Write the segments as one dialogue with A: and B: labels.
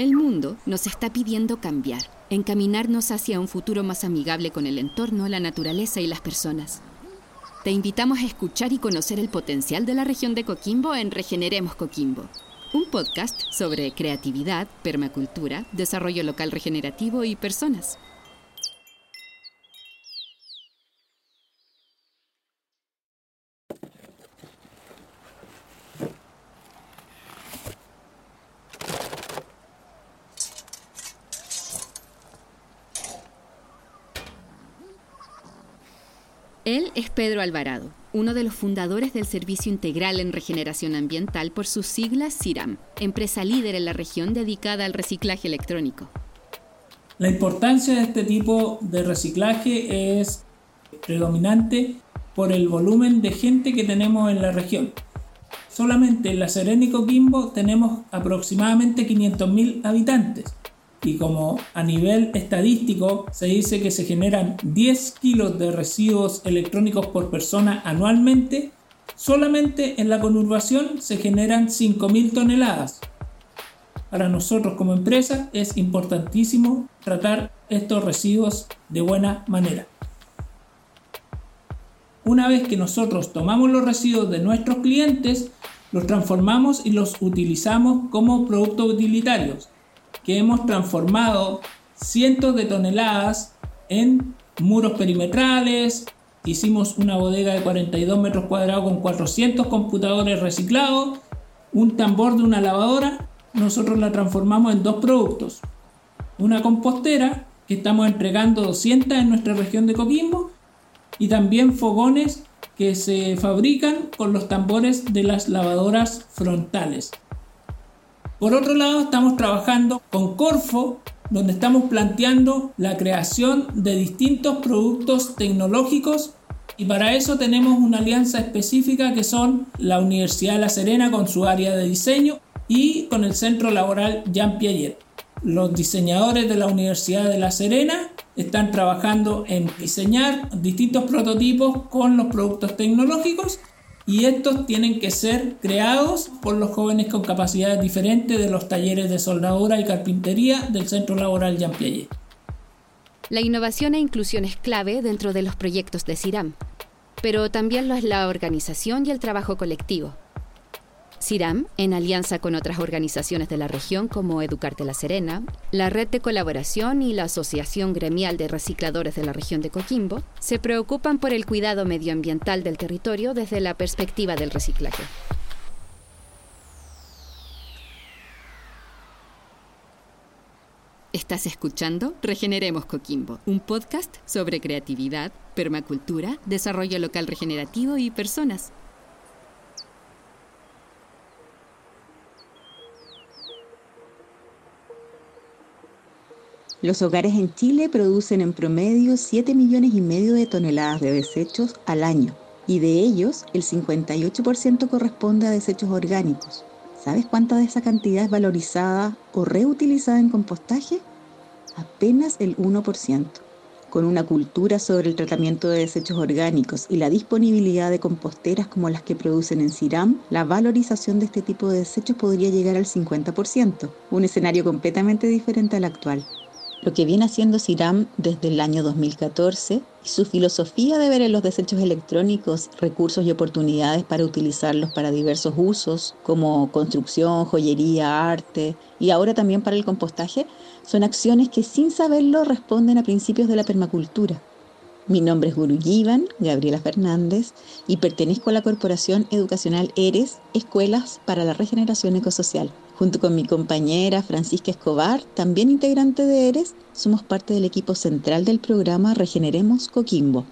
A: El mundo nos está pidiendo cambiar, encaminarnos hacia un futuro más amigable con el entorno, la naturaleza y las personas. Te invitamos a escuchar y conocer el potencial de la región de Coquimbo en Regeneremos Coquimbo, un podcast sobre creatividad, permacultura, desarrollo local regenerativo y personas. Él es Pedro Alvarado, uno de los fundadores del Servicio Integral en Regeneración Ambiental por sus siglas CIRAM, empresa líder en la región dedicada al reciclaje electrónico.
B: La importancia de este tipo de reciclaje es predominante por el volumen de gente que tenemos en la región. Solamente en La Serena y Coquimbo tenemos aproximadamente 500.000 habitantes y como a nivel estadístico se dice que se generan 10 kilos de residuos electrónicos por persona anualmente, solamente en la conurbación se generan 5.000 toneladas. Para nosotros como empresa es importantísimo tratar estos residuos de buena manera. Una vez que nosotros tomamos los residuos de nuestros clientes, los transformamos y los utilizamos como productos utilitarios que hemos transformado cientos de toneladas en muros perimetrales, hicimos una bodega de 42 metros cuadrados con 400 computadores reciclados, un tambor de una lavadora, nosotros la transformamos en dos productos. Una compostera, que estamos entregando 200 en nuestra región de Coquimbo, y también fogones que se fabrican con los tambores de las lavadoras frontales. Por otro lado, estamos trabajando con Corfo, donde estamos planteando la creación de distintos productos tecnológicos y para eso tenemos una alianza específica que son la Universidad de La Serena con su área de diseño y con el Centro Laboral Jean Piaget. Los diseñadores de la Universidad de La Serena están trabajando en diseñar distintos prototipos con los productos tecnológicos y estos tienen que ser creados por los jóvenes con capacidades diferentes de los talleres de soldadura y carpintería del Centro Laboral Jean Piaget.
A: La innovación e inclusión es clave dentro de los proyectos de CIRAM, pero también lo es la organización y el trabajo colectivo. CIRAM, en alianza con otras organizaciones de la región como Educarte La Serena, la Red de Colaboración y la Asociación Gremial de Recicladores de la región de Coquimbo, se preocupan por el cuidado medioambiental del territorio desde la perspectiva del reciclaje. Estás escuchando Regeneremos Coquimbo, un podcast sobre creatividad, permacultura, desarrollo local regenerativo y personas.
C: Los hogares en Chile producen en promedio 7 millones y medio de toneladas de desechos al año y de ellos el 58% corresponde a desechos orgánicos. ¿Sabes cuánta de esa cantidad es valorizada o reutilizada en compostaje? Apenas el 1%. Con una cultura sobre el tratamiento de desechos orgánicos y la disponibilidad de composteras como las que producen en CIRAM, la valorización de este tipo de desechos podría llegar al 50%, un escenario completamente diferente al actual lo que viene haciendo CIRAM desde el año 2014 y su filosofía de ver en los desechos electrónicos recursos y oportunidades para utilizarlos para diversos usos, como construcción, joyería, arte y ahora también para el compostaje, son acciones que sin saberlo responden a principios de la permacultura. Mi nombre es Guru Givan, Gabriela Fernández, y pertenezco a la Corporación Educacional ERES, Escuelas para la Regeneración Ecosocial. Junto con mi compañera Francisca Escobar, también integrante de ERES, somos parte del equipo central del programa Regeneremos Coquimbo.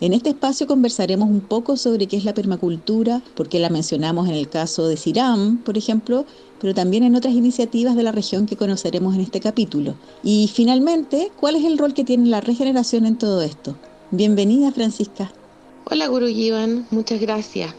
C: En este espacio conversaremos un poco sobre qué es la permacultura, por qué la mencionamos en el caso de CIRAM, por ejemplo, pero también en otras iniciativas de la región que conoceremos en este capítulo. Y finalmente, ¿cuál es el rol que tiene la regeneración en todo esto? Bienvenida, Francisca.
D: Hola, Guru Ivan, muchas gracias.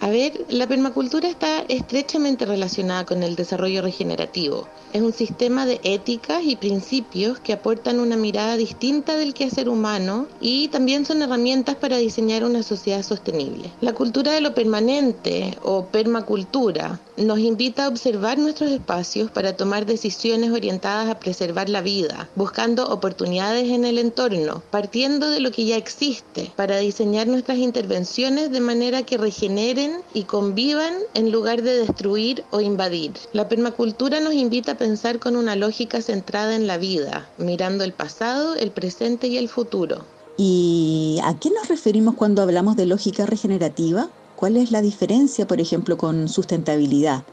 D: A ver, la permacultura está estrechamente relacionada con el desarrollo regenerativo. Es un sistema de éticas y principios que aportan una mirada distinta del quehacer humano y también son herramientas para diseñar una sociedad sostenible. La cultura de lo permanente o permacultura nos invita a observar nuestros espacios para tomar decisiones orientadas a preservar la vida, buscando oportunidades en el entorno, partiendo de lo que ya existe, para diseñar nuestras intervenciones de manera que regeneren y convivan en lugar de destruir o invadir. La permacultura nos invita a pensar con una lógica centrada en la vida, mirando el pasado, el presente y el futuro.
C: ¿Y a qué nos referimos cuando hablamos de lógica regenerativa? ¿Cuál es la diferencia, por ejemplo, con sustentabilidad?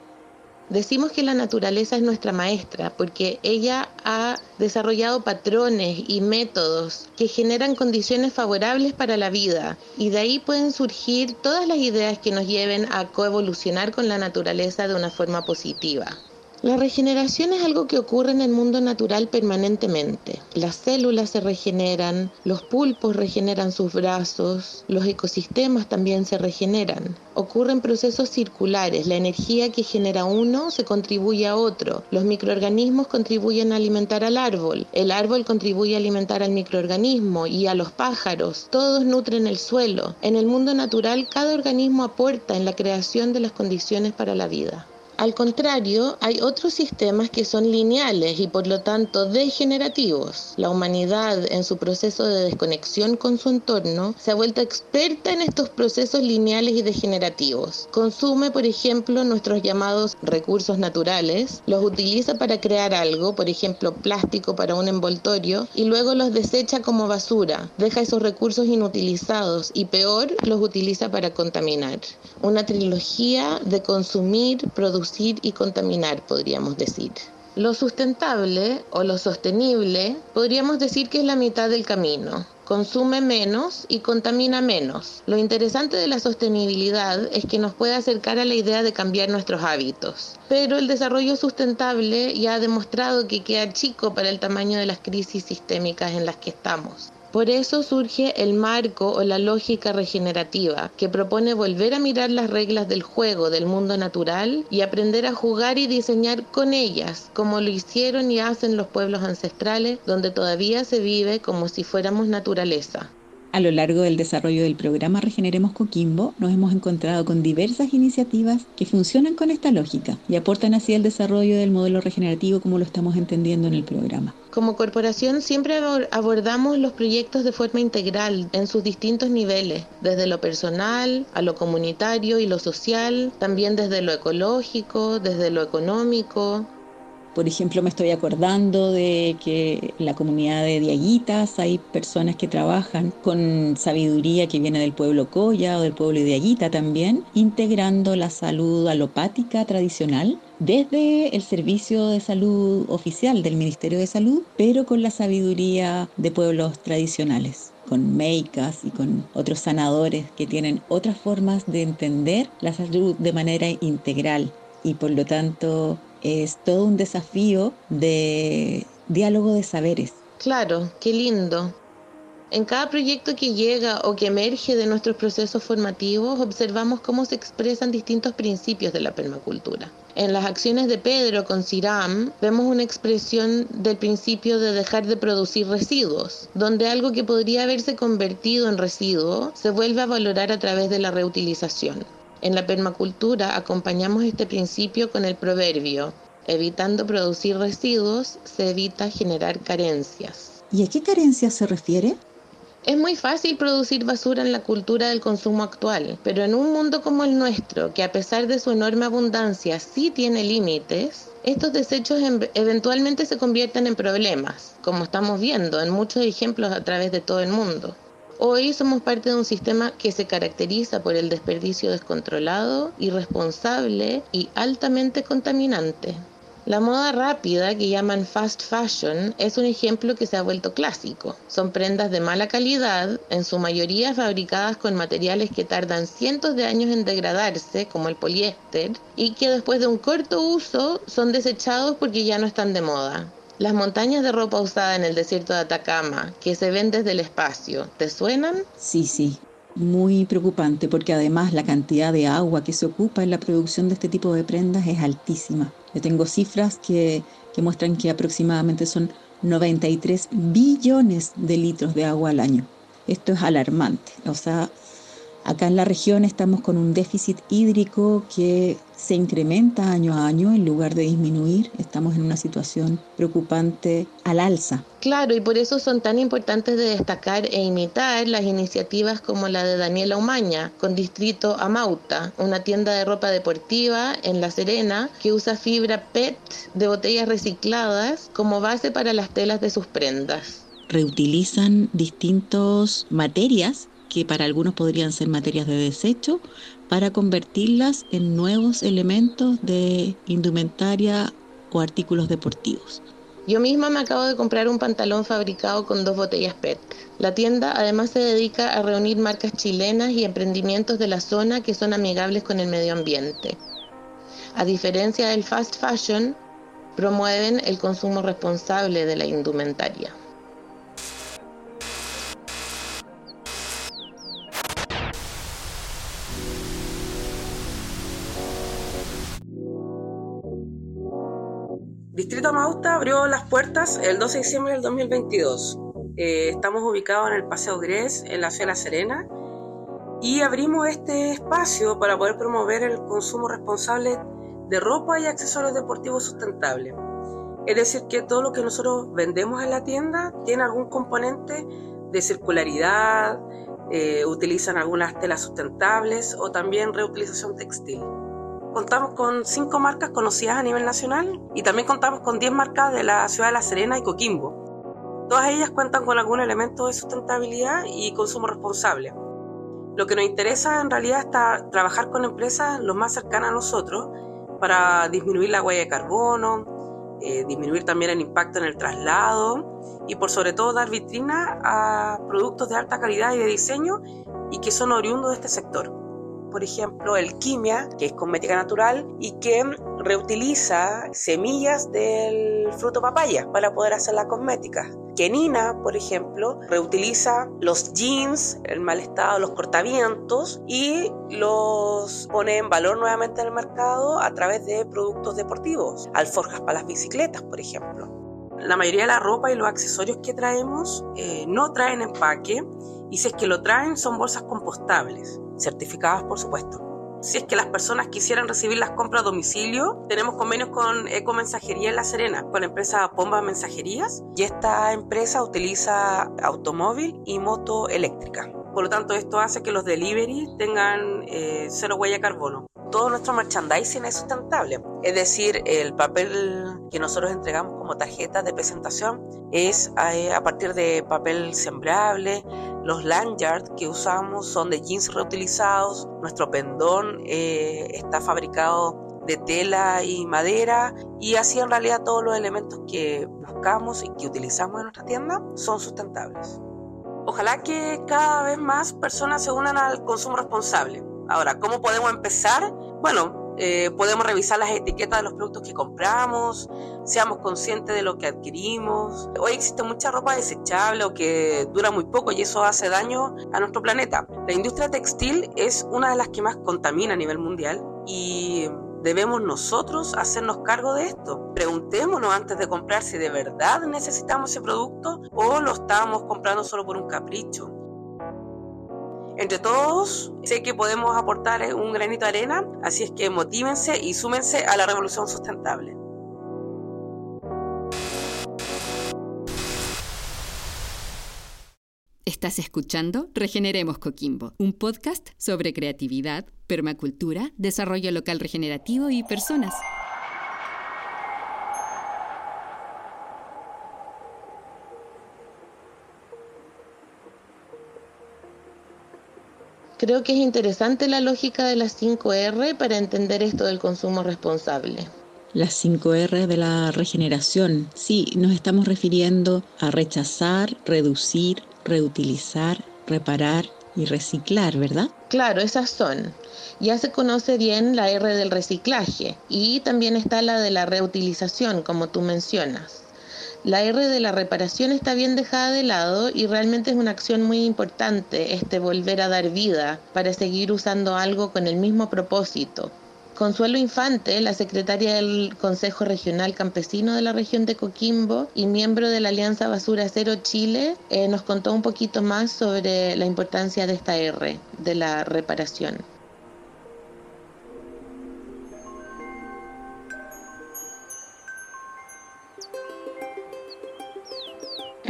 D: Decimos que la naturaleza es nuestra maestra porque ella ha desarrollado patrones y métodos que generan condiciones favorables para la vida y de ahí pueden surgir todas las ideas que nos lleven a coevolucionar con la naturaleza de una forma positiva. La regeneración es algo que ocurre en el mundo natural permanentemente. Las células se regeneran, los pulpos regeneran sus brazos, los ecosistemas también se regeneran. Ocurren procesos circulares, la energía que genera uno se contribuye a otro, los microorganismos contribuyen a alimentar al árbol, el árbol contribuye a alimentar al microorganismo y a los pájaros, todos nutren el suelo. En el mundo natural cada organismo aporta en la creación de las condiciones para la vida. Al contrario, hay otros sistemas que son lineales y por lo tanto degenerativos. La humanidad, en su proceso de desconexión con su entorno, se ha vuelto experta en estos procesos lineales y degenerativos. Consume, por ejemplo, nuestros llamados recursos naturales, los utiliza para crear algo, por ejemplo, plástico para un envoltorio, y luego los desecha como basura, deja esos recursos inutilizados y peor, los utiliza para contaminar. Una trilogía de consumir, producir, y contaminar, podríamos decir. Lo sustentable o lo sostenible podríamos decir que es la mitad del camino. Consume menos y contamina menos. Lo interesante de la sostenibilidad es que nos puede acercar a la idea de cambiar nuestros hábitos. Pero el desarrollo sustentable ya ha demostrado que queda chico para el tamaño de las crisis sistémicas en las que estamos. Por eso surge el marco o la lógica regenerativa, que propone volver a mirar las reglas del juego del mundo natural y aprender a jugar y diseñar con ellas, como lo hicieron y hacen los pueblos ancestrales, donde todavía se vive como si fuéramos naturaleza.
C: A lo largo del desarrollo del programa Regeneremos Coquimbo, nos hemos encontrado con diversas iniciativas que funcionan con esta lógica y aportan así el desarrollo del modelo regenerativo como lo estamos entendiendo en el programa.
D: Como corporación siempre abordamos los proyectos de forma integral en sus distintos niveles, desde lo personal a lo comunitario y lo social, también desde lo ecológico, desde lo económico,
C: por ejemplo, me estoy acordando de que en la comunidad de Diaguitas hay personas que trabajan con sabiduría que viene del pueblo Coya o del pueblo de Diaguita también, integrando la salud alopática tradicional desde el servicio de salud oficial del Ministerio de Salud, pero con la sabiduría de pueblos tradicionales con meicas y con otros sanadores que tienen otras formas de entender la salud de manera integral. Y por lo tanto es todo un desafío de diálogo de saberes.
D: Claro, qué lindo. En cada proyecto que llega o que emerge de nuestros procesos formativos, observamos cómo se expresan distintos principios de la permacultura. En las acciones de Pedro con Ciram vemos una expresión del principio de dejar de producir residuos, donde algo que podría haberse convertido en residuo se vuelve a valorar a través de la reutilización. En la permacultura acompañamos este principio con el proverbio, evitando producir residuos se evita generar carencias.
C: ¿Y a qué carencias se refiere?
D: Es muy fácil producir basura en la cultura del consumo actual, pero en un mundo como el nuestro, que a pesar de su enorme abundancia sí tiene límites, estos desechos em, eventualmente se convierten en problemas, como estamos viendo en muchos ejemplos a través de todo el mundo. Hoy somos parte de un sistema que se caracteriza por el desperdicio descontrolado, irresponsable y altamente contaminante. La moda rápida que llaman fast fashion es un ejemplo que se ha vuelto clásico. Son prendas de mala calidad, en su mayoría fabricadas con materiales que tardan cientos de años en degradarse, como el poliéster, y que después de un corto uso son desechados porque ya no están de moda. Las montañas de ropa usada en el desierto de Atacama, que se ven desde el espacio, ¿te suenan?
C: Sí, sí. Muy preocupante porque además la cantidad de agua que se ocupa en la producción de este tipo de prendas es altísima. Yo tengo cifras que, que muestran que aproximadamente son 93 billones de litros de agua al año. Esto es alarmante. O sea, acá en la región estamos con un déficit hídrico que se incrementa año a año en lugar de disminuir. Estamos en una situación preocupante al alza.
D: Claro, y por eso son tan importantes de destacar e imitar las iniciativas como la de Daniela Umaña, con Distrito Amauta, una tienda de ropa deportiva en La Serena que usa fibra PET de botellas recicladas como base para las telas de sus prendas.
C: Reutilizan distintas materias que para algunos podrían ser materias de desecho, para convertirlas en nuevos elementos de indumentaria o artículos deportivos.
D: Yo misma me acabo de comprar un pantalón fabricado con dos botellas PET. La tienda además se dedica a reunir marcas chilenas y emprendimientos de la zona que son amigables con el medio ambiente. A diferencia del fast fashion, promueven el consumo responsable de la indumentaria.
E: Abrió las puertas el 12 de diciembre del 2022. Eh, estamos ubicados en el Paseo Gres, en la ciudad Serena, y abrimos este espacio para poder promover el consumo responsable de ropa y accesorios deportivos sustentables. Es decir, que todo lo que nosotros vendemos en la tienda tiene algún componente de circularidad, eh, utilizan algunas telas sustentables o también reutilización textil. Contamos con cinco marcas conocidas a nivel nacional y también contamos con 10 marcas de la ciudad de La Serena y Coquimbo. Todas ellas cuentan con algún elemento de sustentabilidad y consumo responsable. Lo que nos interesa en realidad es trabajar con empresas lo más cercanas a nosotros para disminuir la huella de carbono, eh, disminuir también el impacto en el traslado y por sobre todo dar vitrina a productos de alta calidad y de diseño y que son oriundos de este sector por ejemplo, el quimia, que es cosmética natural y que reutiliza semillas del fruto papaya para poder hacer la cosmética. Kenina, por ejemplo, reutiliza los jeans, el mal estado, los cortavientos y los pone en valor nuevamente en el mercado a través de productos deportivos, alforjas para las bicicletas, por ejemplo. La mayoría de la ropa y los accesorios que traemos eh, no traen empaque y si es que lo traen son bolsas compostables certificadas por supuesto. Si es que las personas quisieran recibir las compras a domicilio, tenemos convenios con Ecomensajería en La Serena, con la empresa Pomba Mensajerías, y esta empresa utiliza automóvil y moto eléctrica. Por lo tanto, esto hace que los delivery tengan eh, cero huella carbono todo nuestro merchandising es sustentable. Es decir, el papel que nosotros entregamos como tarjeta de presentación es eh, a, partir de papel sembrable. Los lanyards que usamos son de jeans reutilizados. Nuestro pendón eh, está fabricado de tela y madera y así en realidad todos los elementos que buscamos y que utilizamos en nuestra tienda son sustentables. Ojalá que cada vez más personas se unan al consumo responsable Ahora, ¿cómo podemos empezar? Bueno, eh, podemos revisar las etiquetas de los productos que compramos, seamos conscientes de lo que adquirimos. Hoy existe mucha ropa desechable o que dura muy poco y eso hace daño a nuestro planeta. La industria textil es una de las que más contamina a nivel mundial y debemos nosotros hacernos cargo de esto. Preguntémonos antes de comprar si de verdad necesitamos ese producto o lo estamos comprando solo por un capricho. Entre todos, sé que podemos aportar un granito de arena, así es que motívense y súmense a la revolución sustentable.
A: Estás escuchando Regeneremos Coquimbo, un podcast sobre creatividad, permacultura, desarrollo local regenerativo y personas.
D: Creo que es interesante la lógica de las 5R para entender esto del consumo responsable.
C: Las 5R de la regeneración. Sí, nos estamos refiriendo a rechazar, reducir, reutilizar, reparar y reciclar, ¿verdad?
D: Claro, esas son. Ya se conoce bien la R del reciclaje y también está la de la reutilización, como tú mencionas. La R de la reparación está bien dejada de lado y realmente es una acción muy importante este volver a dar vida para seguir usando algo con el mismo propósito. Consuelo Infante, la secretaria del Consejo Regional Campesino de la región de Coquimbo y miembro de la Alianza Basura Cero Chile, eh, nos contó un poquito más sobre la importancia de esta R, de la reparación.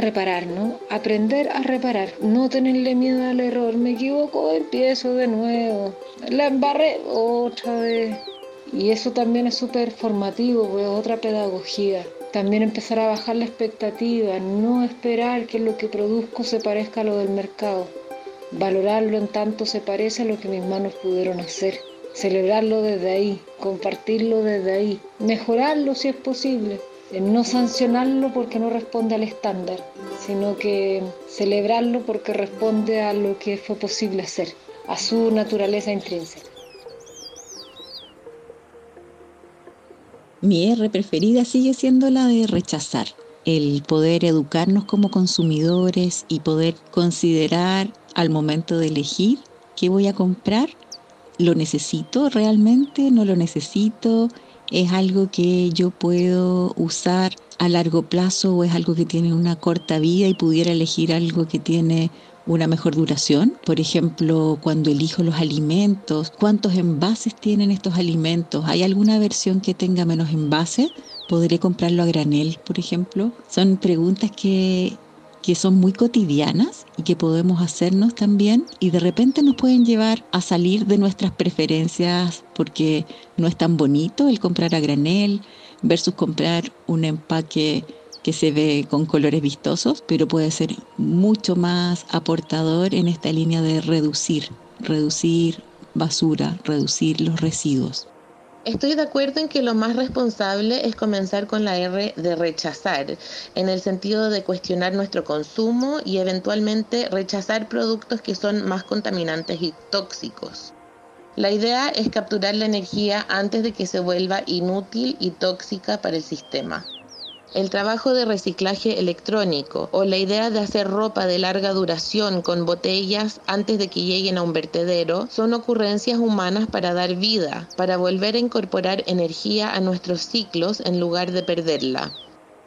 F: Reparar, ¿no? Aprender a reparar, no tenerle miedo al error. Me equivoco, empiezo de nuevo. La embarré otra vez. Y eso también es súper formativo, pues otra pedagogía. También empezar a bajar la expectativa, no esperar que lo que produzco se parezca a lo del mercado. Valorarlo en tanto se parece a lo que mis manos pudieron hacer. Celebrarlo desde ahí, compartirlo desde ahí, mejorarlo si es posible. No sancionarlo porque no responde al estándar, sino que celebrarlo porque responde a lo que fue posible hacer, a su naturaleza intrínseca.
C: Mi R preferida sigue siendo la de rechazar, el poder educarnos como consumidores y poder considerar al momento de elegir qué voy a comprar. ¿Lo necesito realmente? ¿No lo necesito? ¿Es algo que yo puedo usar a largo plazo o es algo que tiene una corta vida y pudiera elegir algo que tiene una mejor duración. Por ejemplo, cuando elijo los alimentos, ¿cuántos envases tienen estos alimentos? ¿Hay alguna versión que tenga menos envases? ¿Podré comprarlo a granel, por ejemplo? Son preguntas que, que son muy cotidianas y que podemos hacernos también y de repente nos pueden llevar a salir de nuestras preferencias porque no es tan bonito el comprar a granel versus comprar un empaque que se ve con colores vistosos, pero puede ser mucho más aportador en esta línea de reducir, reducir basura, reducir los residuos.
D: Estoy de acuerdo en que lo más responsable es comenzar con la R de rechazar, en el sentido de cuestionar nuestro consumo y eventualmente rechazar productos que son más contaminantes y tóxicos. La idea es capturar la energía antes de que se vuelva inútil y tóxica para el sistema. El trabajo de reciclaje electrónico o la idea de hacer ropa de larga duración con botellas antes de que lleguen a un vertedero son ocurrencias humanas para dar vida, para volver a incorporar energía a nuestros ciclos en lugar de perderla.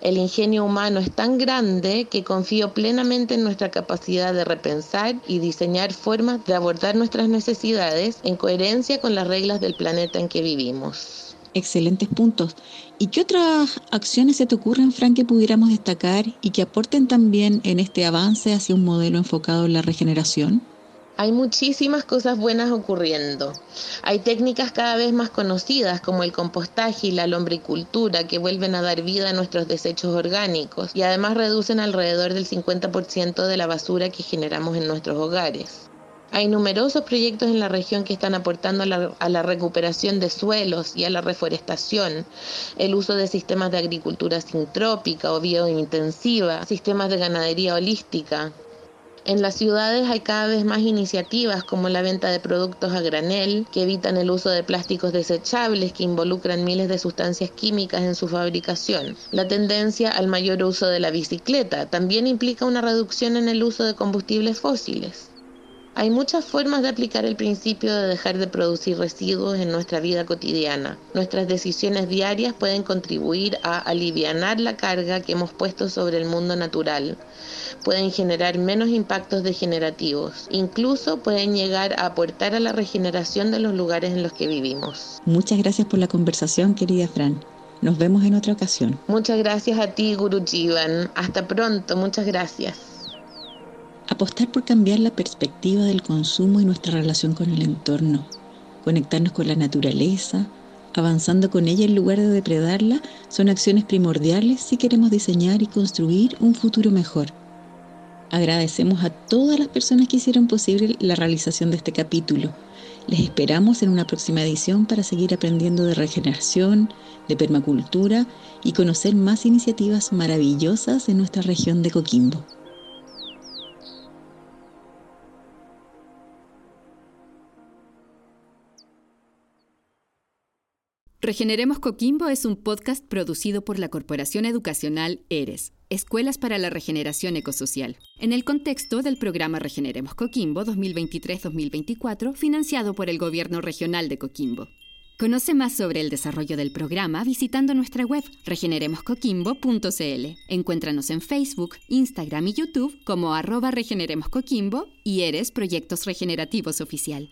D: El ingenio humano es tan grande que confío plenamente en nuestra capacidad de repensar y diseñar formas de abordar nuestras necesidades en coherencia con las reglas del planeta en que vivimos
C: excelentes puntos. ¿Y qué otras acciones se te ocurren, Frank, que pudiéramos destacar y que aporten también en este avance hacia un modelo enfocado en la regeneración?
D: Hay muchísimas cosas buenas ocurriendo. Hay técnicas cada vez más conocidas como el compostaje y la lombricultura que vuelven a dar vida a nuestros desechos orgánicos y además reducen alrededor del 50% de la basura que generamos en nuestros hogares. Hay numerosos proyectos en la región que están aportando a la, recuperación de suelos y a la reforestación, el uso de sistemas de agricultura sintrópica o biointensiva, sistemas de ganadería holística. En las ciudades hay cada vez más iniciativas como la venta de productos a granel que evitan el uso de plásticos desechables que involucran miles de sustancias químicas en su fabricación. La tendencia al mayor uso de la bicicleta también implica una reducción en el uso de combustibles fósiles. Hay muchas formas de aplicar el principio de dejar de producir residuos en nuestra vida cotidiana. Nuestras decisiones diarias pueden contribuir a aliviar la carga que hemos puesto sobre el mundo natural. Pueden generar menos impactos degenerativos. Incluso pueden llegar a aportar a la regeneración de los lugares en los que vivimos.
C: Muchas gracias por la conversación, querida Fran. Nos vemos en otra ocasión.
D: Muchas gracias a ti, Guru Jivan. Hasta pronto. Muchas gracias.
C: Apostar por cambiar la perspectiva del consumo y nuestra relación con el entorno, conectarnos con la naturaleza, avanzando con ella en lugar de depredarla, son acciones primordiales si queremos diseñar y construir un futuro mejor. Agradecemos a todas las personas que hicieron posible la realización de este capítulo. Les esperamos en una próxima edición para seguir aprendiendo de regeneración, de permacultura y conocer más iniciativas maravillosas en nuestra región de Coquimbo.
A: Regeneremos Coquimbo es un podcast producido por la Corporación Educacional ERES, Escuelas para la Regeneración Ecosocial, en el contexto del programa Regeneremos Coquimbo 2023-2024, financiado por el Gobierno Regional de Coquimbo. Conoce más sobre el desarrollo del programa visitando nuestra web regeneremoscoquimbo.cl. Encuéntranos en Facebook, Instagram y YouTube como arroba regeneremoscoquimbo y Eres Proyectos Regenerativos Oficial.